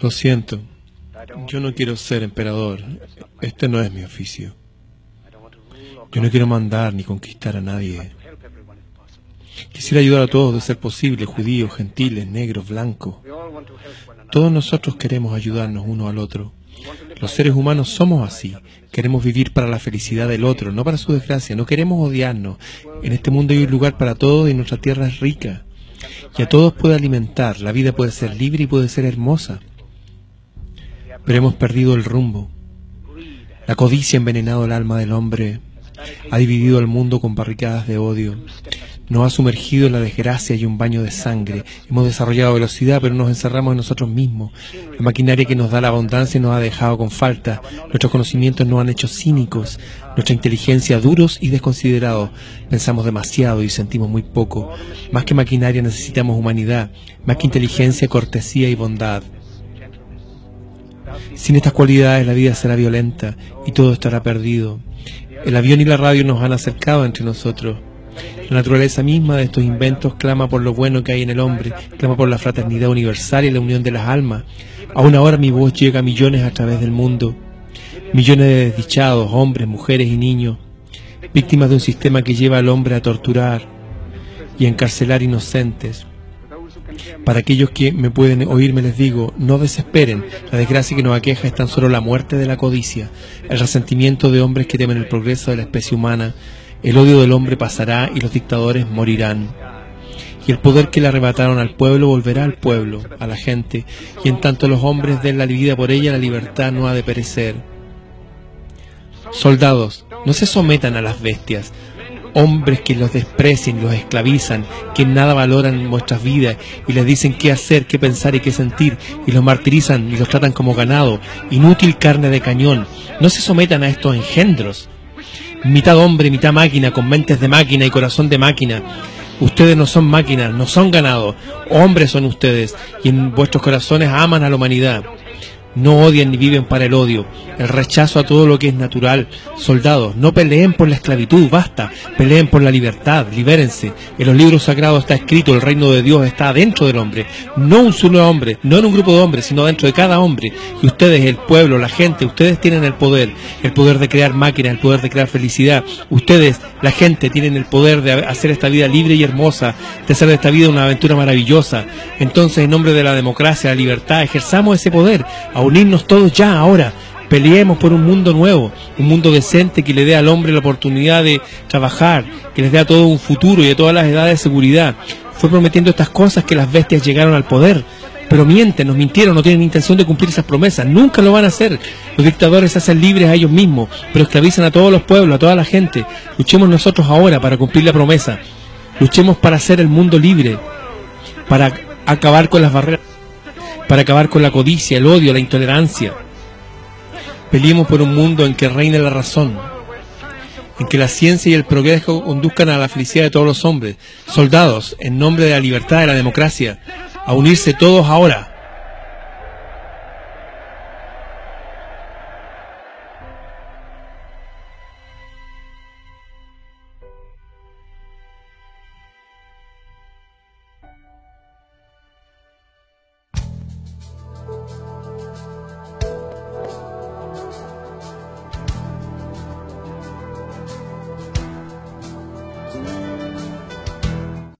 Lo siento. Yo no quiero ser emperador. Este no es mi oficio. Yo no quiero mandar ni conquistar a nadie. Quisiera ayudar a todos de ser posible, judíos, gentiles, negros, blancos. Todos nosotros queremos ayudarnos uno al otro. Los seres humanos somos así. Queremos vivir para la felicidad del otro, no para su desgracia. No queremos odiarnos. En este mundo hay un lugar para todos y nuestra tierra es rica. Y a todos puede alimentar. La vida puede ser libre y puede ser hermosa. Pero hemos perdido el rumbo. La codicia ha envenenado el alma del hombre. Ha dividido el mundo con barricadas de odio. Nos ha sumergido en la desgracia y un baño de sangre. Hemos desarrollado velocidad, pero nos encerramos en nosotros mismos. La maquinaria que nos da la abundancia nos ha dejado con falta. Nuestros conocimientos nos han hecho cínicos. Nuestra inteligencia duros y desconsiderados. Pensamos demasiado y sentimos muy poco. Más que maquinaria necesitamos humanidad. Más que inteligencia, cortesía y bondad. Sin estas cualidades la vida será violenta y todo estará perdido. El avión y la radio nos han acercado entre nosotros. La naturaleza misma de estos inventos clama por lo bueno que hay en el hombre, clama por la fraternidad universal y la unión de las almas. Aún ahora mi voz llega a millones a través del mundo. Millones de desdichados, hombres, mujeres y niños, víctimas de un sistema que lleva al hombre a torturar y encarcelar inocentes. Para aquellos que me pueden oírme les digo, no desesperen, la desgracia que nos aqueja es tan solo la muerte de la codicia, el resentimiento de hombres que temen el progreso de la especie humana, el odio del hombre pasará y los dictadores morirán. Y el poder que le arrebataron al pueblo volverá al pueblo, a la gente, y en tanto los hombres den la vida por ella, la libertad no ha de perecer. Soldados, no se sometan a las bestias, hombres que los desprecian, los esclavizan, que nada valoran vuestras vidas y les dicen qué hacer, qué pensar y qué sentir, y los martirizan y los tratan como ganado, inútil carne de cañón. No se sometan a estos engendros mitad hombre, mitad máquina, con mentes de máquina y corazón de máquina. Ustedes no son máquinas, no son ganados, hombres son ustedes, y en vuestros corazones aman a la humanidad. No odian ni viven para el odio, el rechazo a todo lo que es natural. Soldados, no peleen por la esclavitud, basta, peleen por la libertad, libérense. En los libros sagrados está escrito, el reino de Dios está dentro del hombre, no un solo hombre, no en un grupo de hombres, sino dentro de cada hombre. Y ustedes, el pueblo, la gente, ustedes tienen el poder, el poder de crear máquinas, el poder de crear felicidad. Ustedes, la gente, tienen el poder de hacer esta vida libre y hermosa, de hacer de esta vida una aventura maravillosa. Entonces, en nombre de la democracia, la libertad, ejerzamos ese poder a unirnos todos ya, ahora. Peleemos por un mundo nuevo, un mundo decente que le dé al hombre la oportunidad de trabajar, que les dé a todo un futuro y a todas las edades de seguridad. Fue prometiendo estas cosas que las bestias llegaron al poder. Pero mienten, nos mintieron, no tienen intención de cumplir esas promesas, nunca lo van a hacer. Los dictadores hacen libres a ellos mismos, pero esclavizan a todos los pueblos, a toda la gente. Luchemos nosotros ahora para cumplir la promesa. Luchemos para hacer el mundo libre, para acabar con las barreras para acabar con la codicia, el odio, la intolerancia. Peleemos por un mundo en que reine la razón, en que la ciencia y el progreso conduzcan a la felicidad de todos los hombres. Soldados, en nombre de la libertad y la democracia, a unirse todos ahora